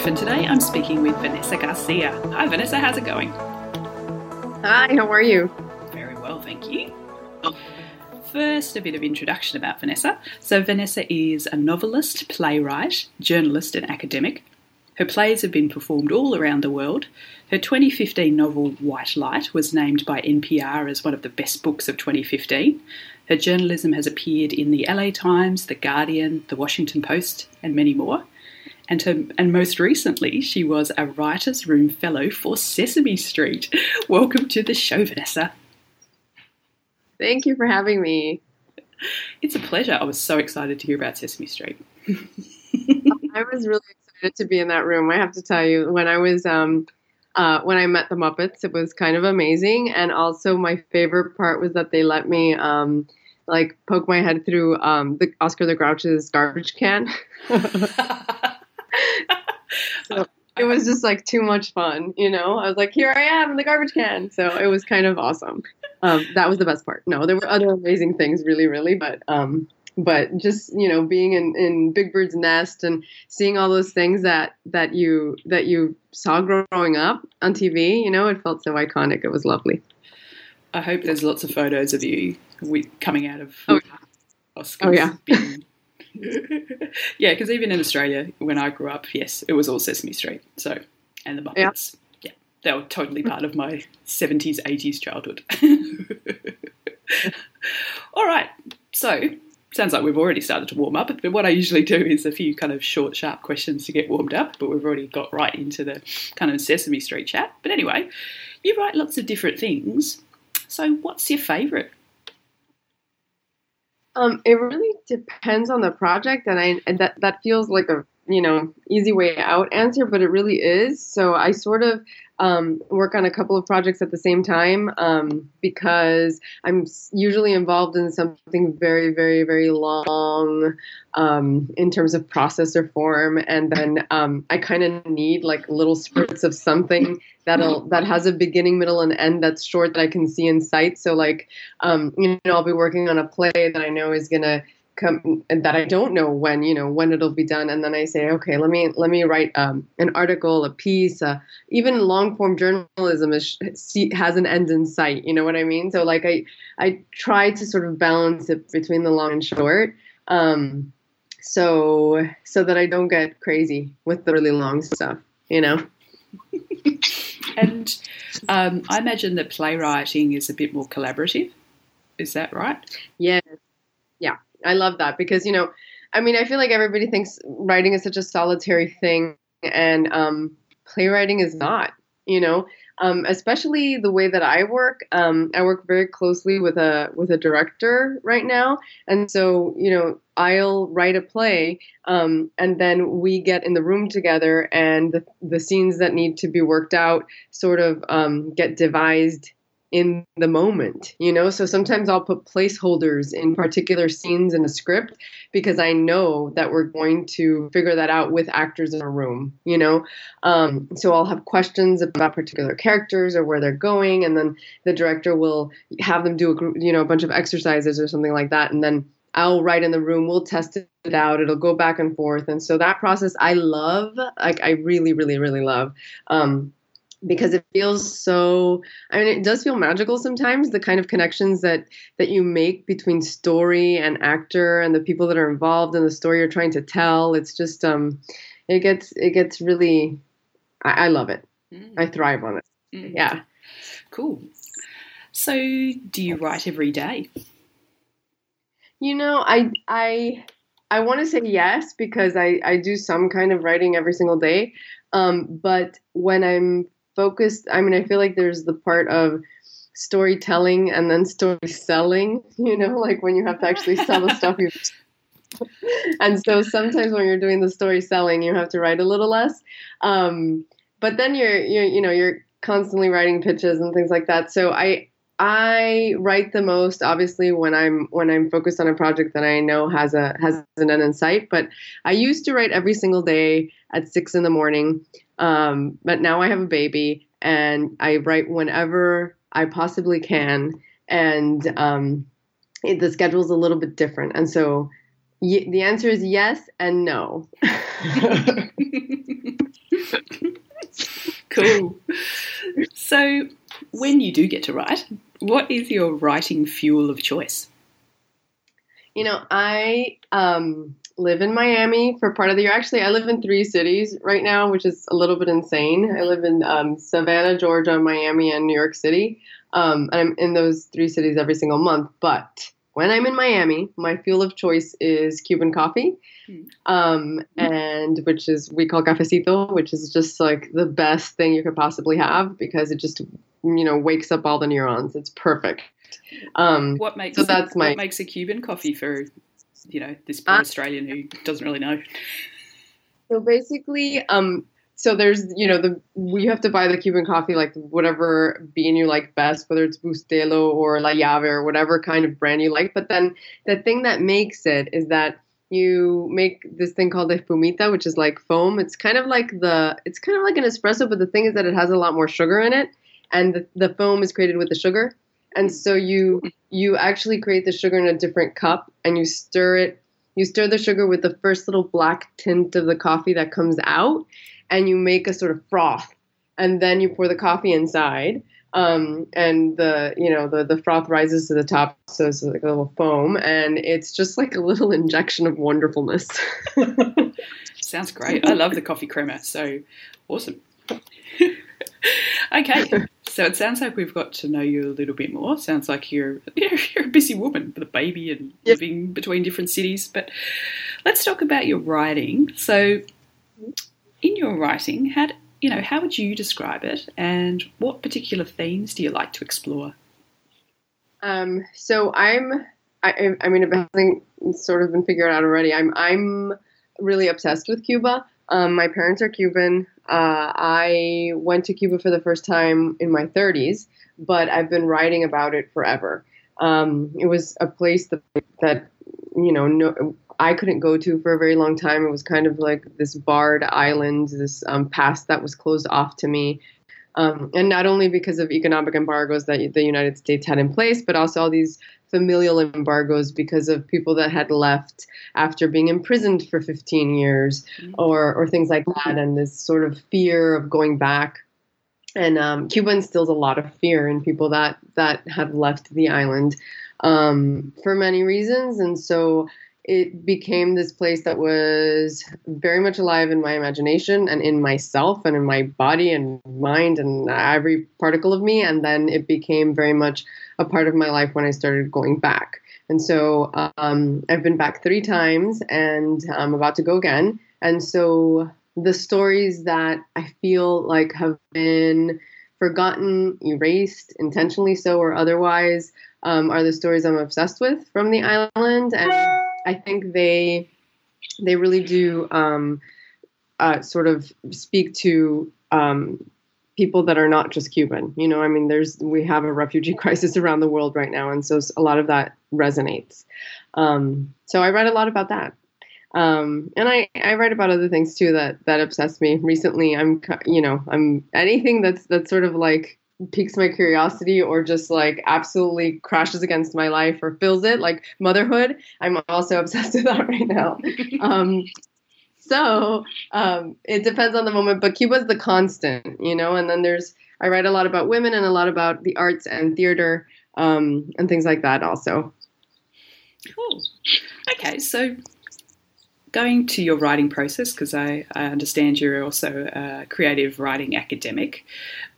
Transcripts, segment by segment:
Right Through the Roof. And today I'm speaking with Vanessa Garcia. Hi, Vanessa, how's it going? Hi, how are you? Very well, thank you. First, a bit of introduction about Vanessa. So, Vanessa is a novelist, playwright, journalist, and academic. Her plays have been performed all around the world. Her 2015 novel White Light was named by NPR as one of the best books of 2015. Her journalism has appeared in the LA Times, The Guardian, The Washington Post, and many more. And, her, and most recently, she was a Writers' Room Fellow for Sesame Street. Welcome to the show, Vanessa. Thank you for having me. It's a pleasure. I was so excited to hear about Sesame Street. I was really excited to be in that room. I have to tell you, when I was um, uh, when I met the Muppets, it was kind of amazing. And also, my favorite part was that they let me um, like poke my head through um, the Oscar the Grouch's garbage can. so it was just like too much fun, you know. I was like, here I am in the garbage can. So it was kind of awesome. Um, that was the best part. No, there were other amazing things, really, really, but um, but just you know being in, in big bird's nest and seeing all those things that that you that you saw growing up on tv you know it felt so iconic it was lovely I hope there's lots of photos of you coming out of Oh, yeah. Oscars. Oh, yeah. being- yeah, because even in Australia, when I grew up, yes, it was all Sesame Street. So, and the Yeah. Muppets. Yeah, they were totally part of my 70s, 80s childhood. all right, so sounds like we've already started to warm up. But what I usually do is a few kind of short, sharp questions to get warmed up. But we've already got right into the kind of Sesame Street chat. But anyway, you write lots of different things. So, what's your favourite? Um it really depends on the project and i that that feels like a you know easy way out answer but it really is. So i sort of um, work on a couple of projects at the same time um, because i'm usually involved in something very very very long um, in terms of process or form. And then um, i kind of need like little spurts of something that'll that has a beginning middle and end that's short that i can see in sight. So like um, you know i'll be working on a play that i know is going to come and that i don't know when you know when it'll be done and then i say okay let me let me write um, an article a piece uh, even long form journalism is, has an end in sight you know what i mean so like i i try to sort of balance it between the long and short um, so so that i don't get crazy with the really long stuff you know And um, I imagine that playwriting is a bit more collaborative. Is that right? Yes. Yeah. I love that because, you know, I mean, I feel like everybody thinks writing is such a solitary thing and um, playwriting is not, you know, um, especially the way that I work. Um, I work very closely with a with a director right now, and so you know I'll write a play, um, and then we get in the room together, and the, the scenes that need to be worked out sort of um, get devised in the moment, you know. So sometimes I'll put placeholders in particular scenes in a script because I know that we're going to figure that out with actors in a room, you know. Um, so I'll have questions about particular characters or where they're going, and then the director will have them do a you know, a bunch of exercises or something like that, and then I'll write in the room. We'll test it out. It'll go back and forth, and so that process I love. Like I really, really, really love. Um, because it feels so i mean it does feel magical sometimes the kind of connections that that you make between story and actor and the people that are involved in the story you're trying to tell it's just um it gets it gets really i, I love it i thrive on it Mm. yeah Cool. So, do you write every day? you know i i i want to say yes because i i do some kind of writing every single day um but when i'm focused i mean i feel like there's the part of storytelling and then story selling you know like when you have to actually sell the stuff you've and so sometimes when you're doing the story selling, you have to write a little less. Um, but then you're, you're, you know, you're constantly writing pitches and things like that. So I, I write the most obviously when I'm when I'm focused on a project that I know has a has an end in sight. But I used to write every single day at six in the morning. Um, but now I have a baby and I write whenever I possibly can. And um, it, the schedule's a little bit different. And so y- the answer is yes and no. cool. So, when you do get to write, what is your writing fuel of choice? You know, I um, live in Miami for part of the year. Actually, I live in three cities right now, which is a little bit insane. I live in um, Savannah, Georgia, Miami, and New York City. Um, I'm in those three cities every single month. But when I'm in Miami, my fuel of choice is Cuban coffee, hmm. um, and which is we call cafecito, which is just like the best thing you could possibly have because it just you know wakes up all the neurons. It's perfect. Um, what makes so that's my what makes a Cuban coffee for you know this poor uh, Australian who doesn't really know. So basically, um, so there's you know the we have to buy the Cuban coffee like whatever bean you like best, whether it's Bustelo or La Llave or whatever kind of brand you like. But then the thing that makes it is that you make this thing called espumita, which is like foam. It's kind of like the it's kind of like an espresso, but the thing is that it has a lot more sugar in it, and the, the foam is created with the sugar. And so you you actually create the sugar in a different cup, and you stir it. You stir the sugar with the first little black tint of the coffee that comes out, and you make a sort of froth, and then you pour the coffee inside. Um, and the you know the the froth rises to the top, so it's like a little foam, and it's just like a little injection of wonderfulness. Sounds great. I love the coffee crema. So awesome. okay, so it sounds like we've got to know you a little bit more. Sounds like you're you're, you're a busy woman with a baby and yep. living between different cities. But let's talk about your writing. So in your writing, how you know how would you describe it, and what particular themes do you like to explore? Um, so I'm, I, I mean, it hasn't sort of been figured out already. I'm, I'm really obsessed with Cuba. Um, my parents are Cuban. Uh, I went to Cuba for the first time in my 30s, but I've been writing about it forever. Um, it was a place that, that you know, no, I couldn't go to for a very long time. It was kind of like this barred island, this um, past that was closed off to me. Um, and not only because of economic embargoes that the United States had in place, but also all these familial embargoes because of people that had left after being imprisoned for 15 years mm-hmm. or, or things like that, and this sort of fear of going back. And um, Cuba instills a lot of fear in people that, that have left the island um, for many reasons. And so it became this place that was very much alive in my imagination and in myself and in my body and mind and every particle of me. And then it became very much a part of my life when I started going back. And so um, I've been back three times and I'm about to go again. And so the stories that I feel like have been forgotten, erased, intentionally so or otherwise, um, are the stories I'm obsessed with from the island. And I think they they really do um, uh, sort of speak to um, people that are not just Cuban. You know, I mean, there's we have a refugee crisis around the world right now, and so a lot of that resonates. Um, so I read a lot about that, um, and I I write about other things too that that obsess me. Recently, I'm you know I'm anything that's that's sort of like piques my curiosity or just like absolutely crashes against my life or fills it like motherhood i'm also obsessed with that right now. Um, so um, it depends on the moment but cuba's the constant you know and then there's i write a lot about women and a lot about the arts and theater um, and things like that also. Cool. Okay so going to your writing process, because I, I, understand you're also a creative writing academic,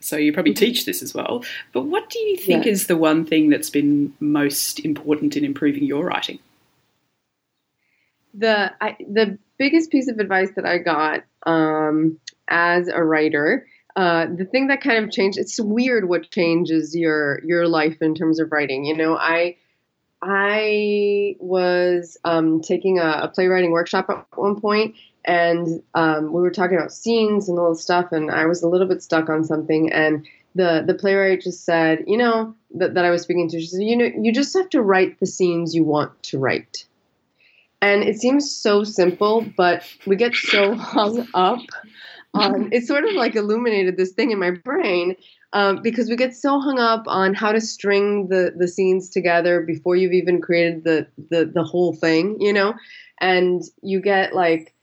so you probably mm-hmm. teach this as well. But what do you think yeah. is the one thing that's been most important in improving your writing? The I, the biggest piece of advice that I got um, as a writer, uh, the thing that kind of changed. It's weird what changes your your life in terms of writing. You know, I I was um, taking a, a, playwriting workshop at one point, and um, we were talking about scenes and all this stuff, and I was a little bit stuck on something, and the the playwright just said, you know, that, that I was speaking to, she said, you know, you just have to write the scenes you want to write. And it seems so simple, but we get so hung up on it sort of like illuminated this thing in my brain um, because we get so hung up on how to string the the scenes together before you've even created the the the whole thing, you know, and you get like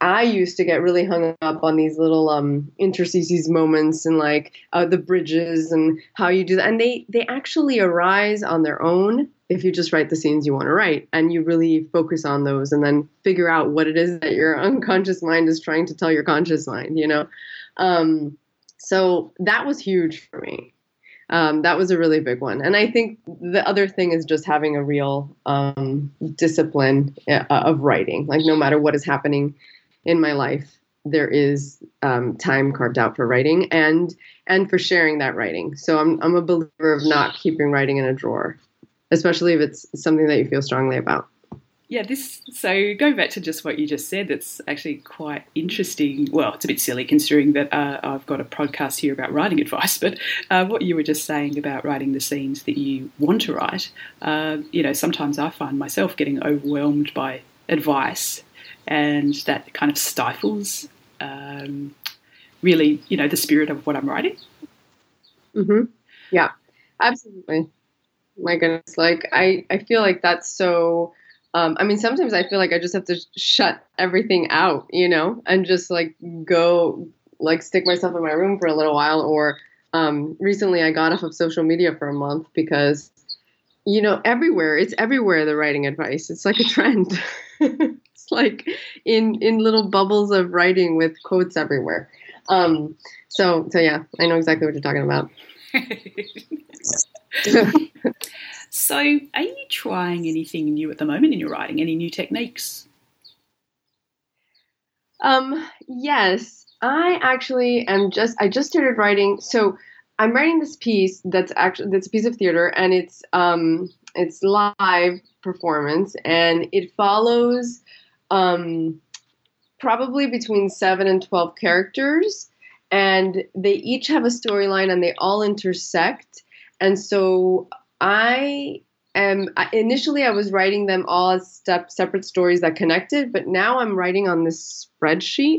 I used to get really hung up on these little um, interstices moments and like uh, the bridges and how you do that, and they they actually arise on their own if you just write the scenes you want to write and you really focus on those and then figure out what it is that your unconscious mind is trying to tell your conscious mind, you know. Um, so that was huge for me. Um, that was a really big one. And I think the other thing is just having a real um, discipline uh, of writing. Like, no matter what is happening in my life, there is um, time carved out for writing and and for sharing that writing. So I'm I'm a believer of not keeping writing in a drawer, especially if it's something that you feel strongly about yeah, this. So going back to just what you just said, that's actually quite interesting. Well, it's a bit silly considering that uh, I've got a podcast here about writing advice, but uh, what you were just saying about writing the scenes that you want to write, uh, you know, sometimes I find myself getting overwhelmed by advice, and that kind of stifles um, really, you know, the spirit of what I'm writing. Mm-hmm. Yeah, absolutely. My goodness, like I, I feel like that's so um, I mean, sometimes I feel like I just have to shut everything out, you know, and just like go, like stick myself in my room for a little while. Or um, recently I got off of social media for a month because, you know, everywhere, it's everywhere the writing advice. It's like a trend. it's like in, in little bubbles of writing with quotes everywhere. Um, so, so yeah, I know exactly what you're talking about. So, are you trying anything new at the moment in your writing? Any new techniques? Um, yes, I actually am just I just started writing. So, I'm writing this piece that's actually that's a piece of theater and it's um it's live performance and it follows um probably between 7 and 12 characters and they each have a storyline and they all intersect and so I am initially I was writing them all as step, separate stories that connected, but now I'm writing on this spreadsheet,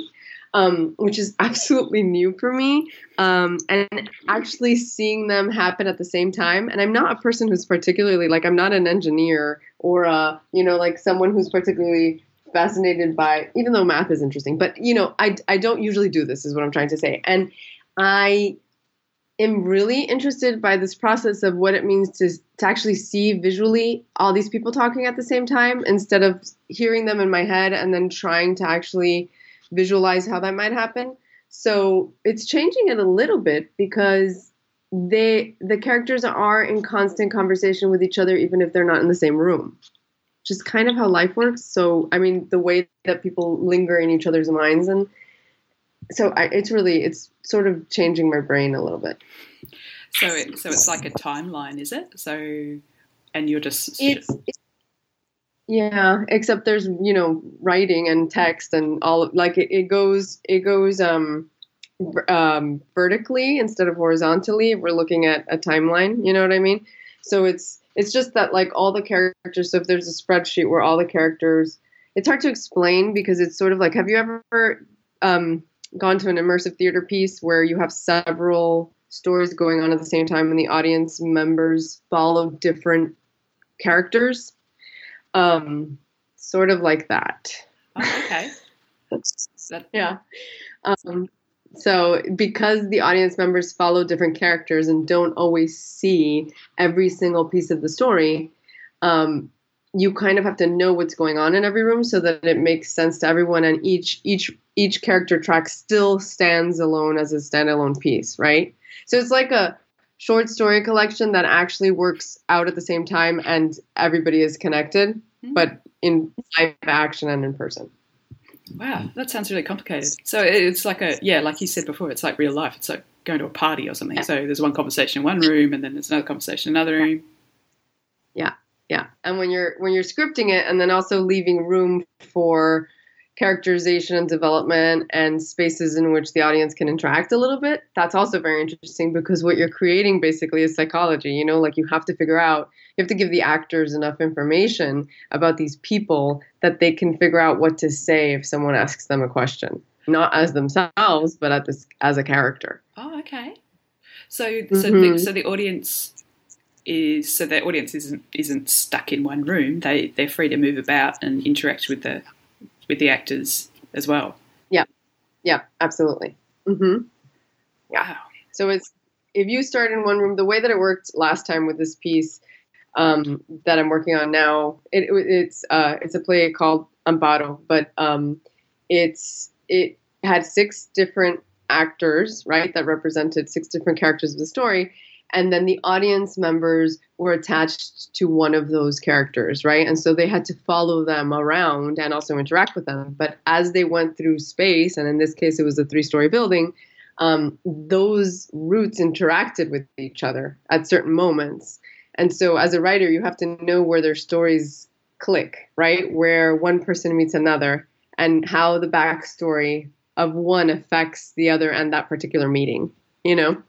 um, which is absolutely new for me, um, and actually seeing them happen at the same time. And I'm not a person who's particularly like I'm not an engineer or a you know like someone who's particularly fascinated by even though math is interesting, but you know I I don't usually do this is what I'm trying to say, and I am really interested by this process of what it means to, to actually see visually all these people talking at the same time instead of hearing them in my head and then trying to actually visualize how that might happen. So it's changing it a little bit because they the characters are in constant conversation with each other even if they're not in the same room. Just kind of how life works. So I mean the way that people linger in each other's minds and so I, it's really it's sort of changing my brain a little bit. So it, so it's like a timeline, is it? So and you're just it's, it's yeah, except there's you know writing and text and all like it, it goes it goes um um vertically instead of horizontally. We're looking at a timeline. You know what I mean? So it's it's just that like all the characters. So if there's a spreadsheet where all the characters, it's hard to explain because it's sort of like have you ever um gone to an immersive theater piece where you have several stories going on at the same time and the audience members follow different characters. Um sort of like that. Oh, okay. Yeah. Um so because the audience members follow different characters and don't always see every single piece of the story um, you kind of have to know what's going on in every room so that it makes sense to everyone and each each each character track still stands alone as a standalone piece right? So it's like a short story collection that actually works out at the same time and everybody is connected mm-hmm. but in live action and in person. Wow that sounds really complicated. So it's like a yeah like you said before it's like real life. It's like going to a party or something. So there's one conversation in one room and then there's another conversation in another room. Yeah yeah. And when you're when you're scripting it, and then also leaving room for characterization and development and spaces in which the audience can interact a little bit that's also very interesting because what you're creating basically is psychology you know like you have to figure out you have to give the actors enough information about these people that they can figure out what to say if someone asks them a question not as themselves but at this as a character oh okay so so mm-hmm. the, so the audience is so the audience isn't isn't stuck in one room they they're free to move about and interact with the with the actors as well. Yeah, yeah, absolutely. Mm-hmm. Wow. So it's if you start in one room, the way that it worked last time with this piece um, that I'm working on now, it, it's uh, it's a play called Amparo, but um, it's it had six different actors, right, that represented six different characters of the story, and then the audience members were attached to one of those characters, right? And so they had to follow them around and also interact with them. But as they went through space, and in this case it was a three story building, um, those routes interacted with each other at certain moments. And so as a writer, you have to know where their stories click, right? Where one person meets another and how the backstory of one affects the other and that particular meeting, you know?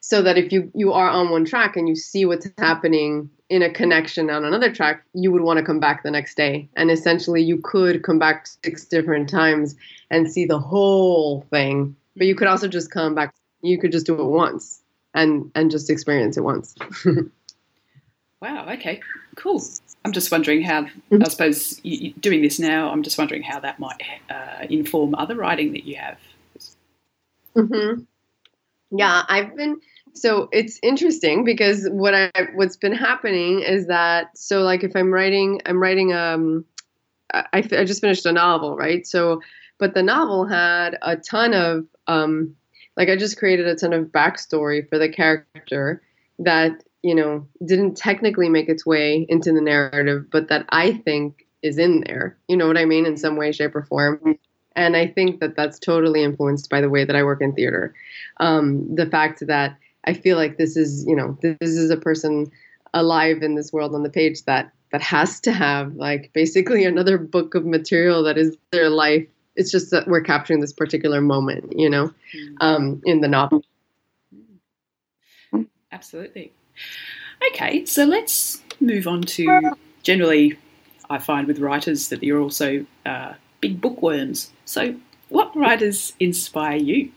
So that if you you are on one track and you see what's happening in a connection on another track you would want to come back the next day and essentially you could come back six different times and see the whole thing but you could also just come back you could just do it once and and just experience it once wow okay cool i'm just wondering how mm-hmm. i suppose you, doing this now i'm just wondering how that might uh, inform other writing that you have mm-hmm. Yeah, I've been so it's interesting because what I what's been happening is that so like if I'm writing I'm writing um I, I just finished a novel right? So but the novel had a ton of um like I just created a ton of backstory for the character that you know didn't technically make its way into the narrative but that I think is in there. You know what I mean? In some way shape or form and I think that that's totally influenced by the way that I work in theater. Um, the fact that I feel like this is, you know, this is a person alive in this world on the page that that has to have like basically another book of material that is their life. It's just that we're capturing this particular moment, you know, mm. um, in the novel. Absolutely. Okay, so let's move on to generally. I find with writers that you're also uh, big bookworms. So, what writers inspire you?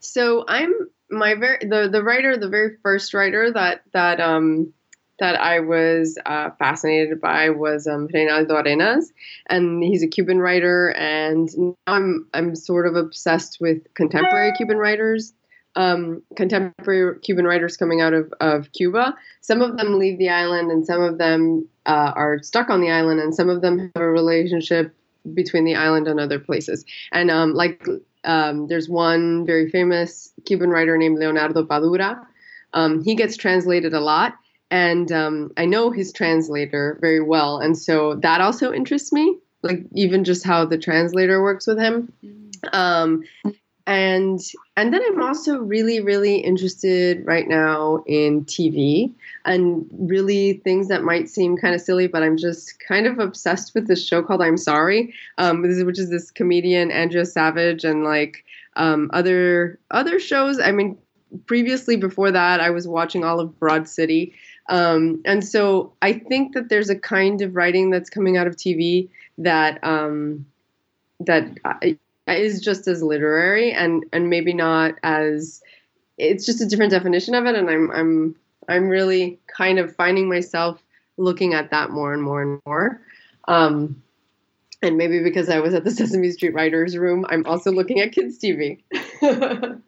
So I'm my very the the writer, the very first writer that that um that I was uh, fascinated by was um, Reinaldo Arenas, and he's a Cuban writer, and now I'm I'm sort of obsessed with contemporary Cuban writers. Um, contemporary Cuban writers coming out of, of Cuba. Some of them leave the island, and some of them uh, are stuck on the island, and some of them have a relationship between the island and other places. And um, like, um, there's one very famous Cuban writer named Leonardo Padura. Um, he gets translated a lot, and um, I know his translator very well, and so that also interests me. Like even just how the translator works with him. Mm. Um, and and then I'm also really really interested right now in TV and really things that might seem kind of silly, but I'm just kind of obsessed with this show called I'm Sorry, um, which is this comedian Andrea Savage and like um, other other shows. I mean, previously before that, I was watching all of Broad City, um, and so I think that there's a kind of writing that's coming out of TV that um, that. I, is just as literary and and maybe not as it's just a different definition of it and I'm I'm I'm really kind of finding myself looking at that more and more and more. Um, and maybe because I was at the Sesame Street Writers Room, I'm also looking at kids TV.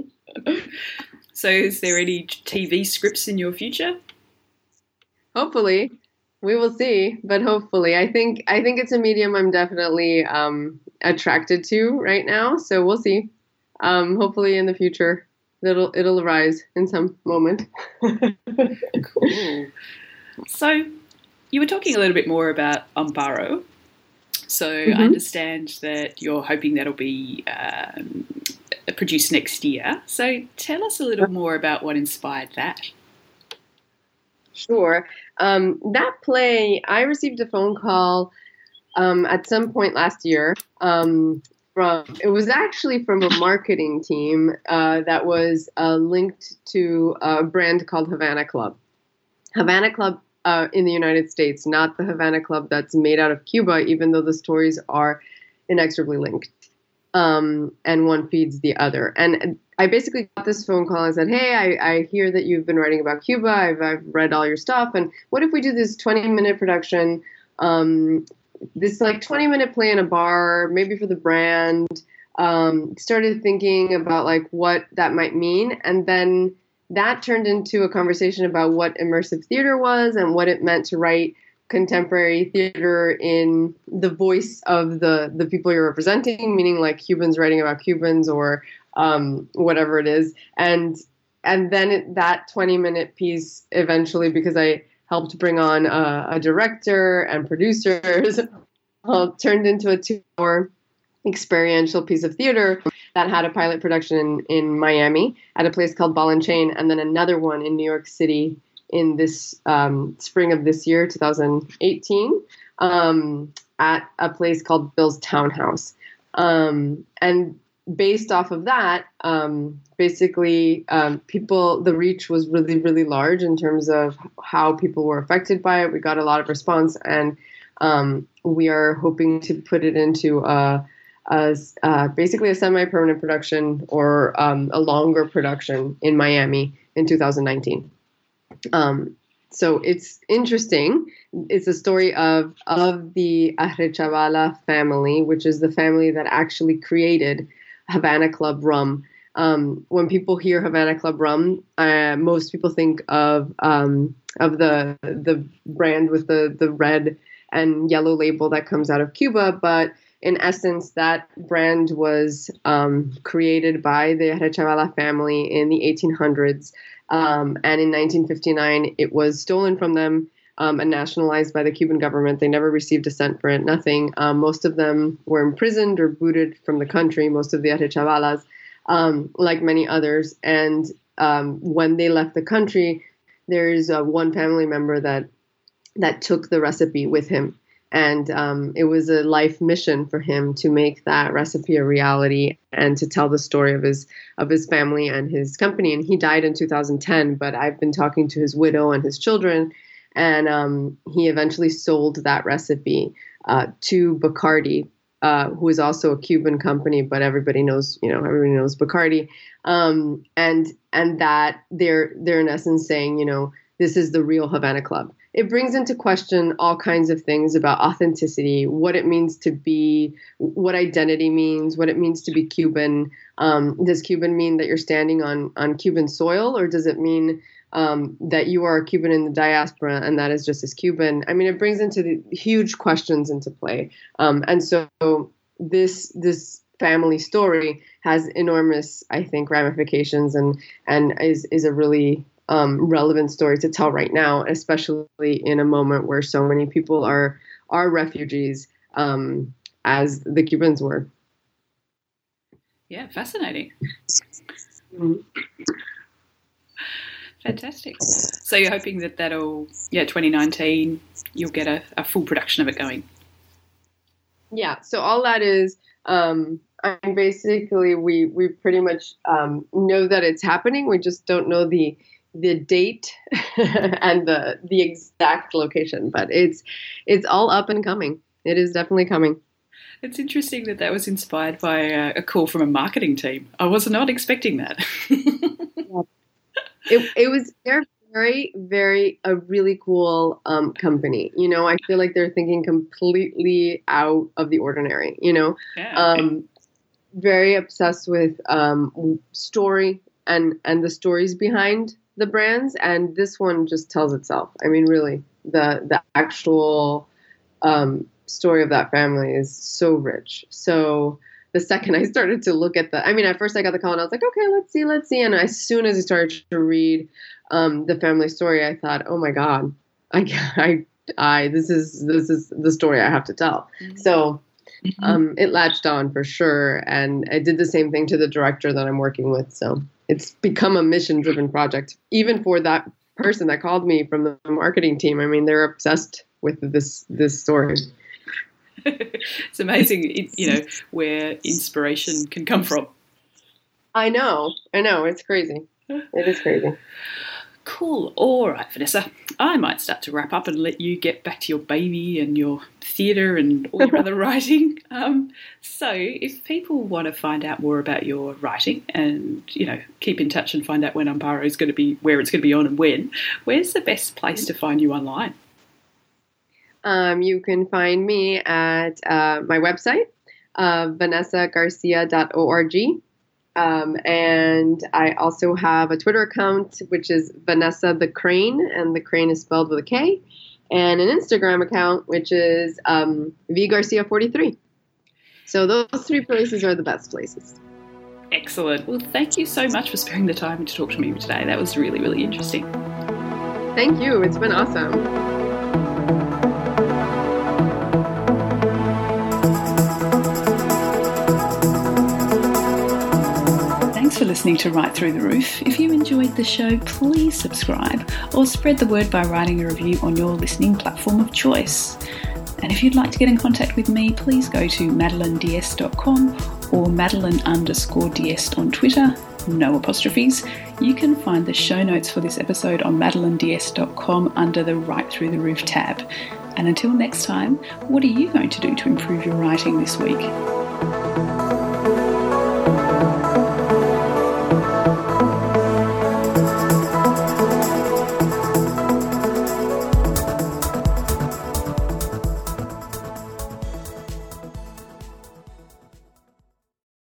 so, is there any TV scripts in your future? Hopefully, we will see. But hopefully, I think I think it's a medium I'm definitely um, attracted to right now. So we'll see. Um, hopefully, in the future, it'll it'll arise in some moment. cool. So, you were talking a little bit more about Amparo. So mm-hmm. I understand that you're hoping that'll be um, produced next year. So tell us a little more about what inspired that. Sure. Um, that play, I received a phone call um, at some point last year um, from. It was actually from a marketing team uh, that was uh, linked to a brand called Havana Club. Havana Club uh, in the United States, not the Havana Club that's made out of Cuba, even though the stories are inexorably linked. Um, and one feeds the other. And I basically got this phone call and said, Hey, I, I hear that you've been writing about Cuba. I've, I've read all your stuff. And what if we do this 20 minute production? Um, this like 20 minute play in a bar, maybe for the brand. Um, started thinking about like what that might mean. And then that turned into a conversation about what immersive theater was and what it meant to write contemporary theater in the voice of the the people you're representing, meaning like Cubans writing about Cubans or um, whatever it is, and and then it, that 20 minute piece eventually, because I helped bring on a, a director and producers, uh, turned into a two hour experiential piece of theater that had a pilot production in, in Miami at a place called Ball and Chain, and then another one in New York City in this um, spring of this year, 2018, um, at a place called Bill's Townhouse. Um, and based off of that, um, basically, um, people, the reach was really, really large in terms of how people were affected by it. We got a lot of response, and um, we are hoping to put it into a, a, uh, basically a semi permanent production or a longer production in Miami in 2019. Um, so it's interesting. It's a story of of the Arechavala family, which is the family that actually created Havana Club rum. Um, when people hear Havana Club rum, uh, most people think of um, of the the brand with the the red and yellow label that comes out of Cuba, but in essence, that brand was um, created by the Arechavala family in the 1800s um, and in 1959, it was stolen from them um, and nationalized by the Cuban government. They never received a cent for it, nothing. Um, most of them were imprisoned or booted from the country, most of the Arechavalas, um, like many others. And um, when they left the country, there's uh, one family member that that took the recipe with him and um, it was a life mission for him to make that recipe a reality and to tell the story of his of his family and his company and he died in 2010 but i've been talking to his widow and his children and um, he eventually sold that recipe uh, to bacardi uh, who is also a Cuban company, but everybody knows, you know, everybody knows Bacardi, um, and and that they're they're in essence saying, you know, this is the real Havana Club it brings into question all kinds of things about authenticity, what it means to be, what identity means, what it means to be Cuban. Um, does Cuban mean that you're standing on on Cuban soil, or does it mean um, that you are a Cuban in the diaspora and that is just as Cuban? I mean, it brings into the huge questions into play, um, and so this this family story has enormous, I think, ramifications and and is is a really um, relevant story to tell right now, especially in a moment where so many people are are refugees, um, as the Cubans were. Yeah, fascinating. Mm-hmm. Fantastic. So you're hoping that that'll, yeah, 2019, you'll get a, a full production of it going. Yeah. So all that is, um, I mean, basically, we we pretty much um, know that it's happening. We just don't know the the date and the the exact location, but it's it's all up and coming. It is definitely coming. It's interesting that that was inspired by a, a call from a marketing team. I was not expecting that. it, it was they're very very a really cool um, company. You know, I feel like they're thinking completely out of the ordinary. You know, yeah. um, very obsessed with um, story and and the stories behind the brands, and this one just tells itself. I mean, really, the the actual um, story of that family is so rich. So the second I started to look at the, I mean, at first I got the call and I was like, okay, let's see, let's see. And as soon as I started to read um, the family story, I thought, oh my god, I, I, I, this is this is the story I have to tell. Mm-hmm. So. Mm-hmm. Um, it latched on for sure, and I did the same thing to the director that I'm working with. So it's become a mission driven project, even for that person that called me from the marketing team. I mean, they're obsessed with this this story. it's amazing, you know, where inspiration can come from. I know, I know, it's crazy. It is crazy. Cool. All right, Vanessa. I might start to wrap up and let you get back to your baby and your theatre and all your other writing. Um, so, if people want to find out more about your writing and you know keep in touch and find out when Amparo is going to be, where it's going to be on, and when, where's the best place to find you online? Um, you can find me at uh, my website, uh, vanessagarcia.org. Um, and I also have a Twitter account, which is Vanessa the Crane, and the Crane is spelled with a K, and an Instagram account, which is um, vgarcia43. So those three places are the best places. Excellent. Well, thank you so much for sparing the time to talk to me today. That was really, really interesting. Thank you. It's been awesome. Listening to Right Through the Roof. If you enjoyed the show, please subscribe or spread the word by writing a review on your listening platform of choice. And if you'd like to get in contact with me, please go to madelineds.com or madeline underscore ds on Twitter, no apostrophes. You can find the show notes for this episode on madelineds.com under the Right Through the Roof tab. And until next time, what are you going to do to improve your writing this week?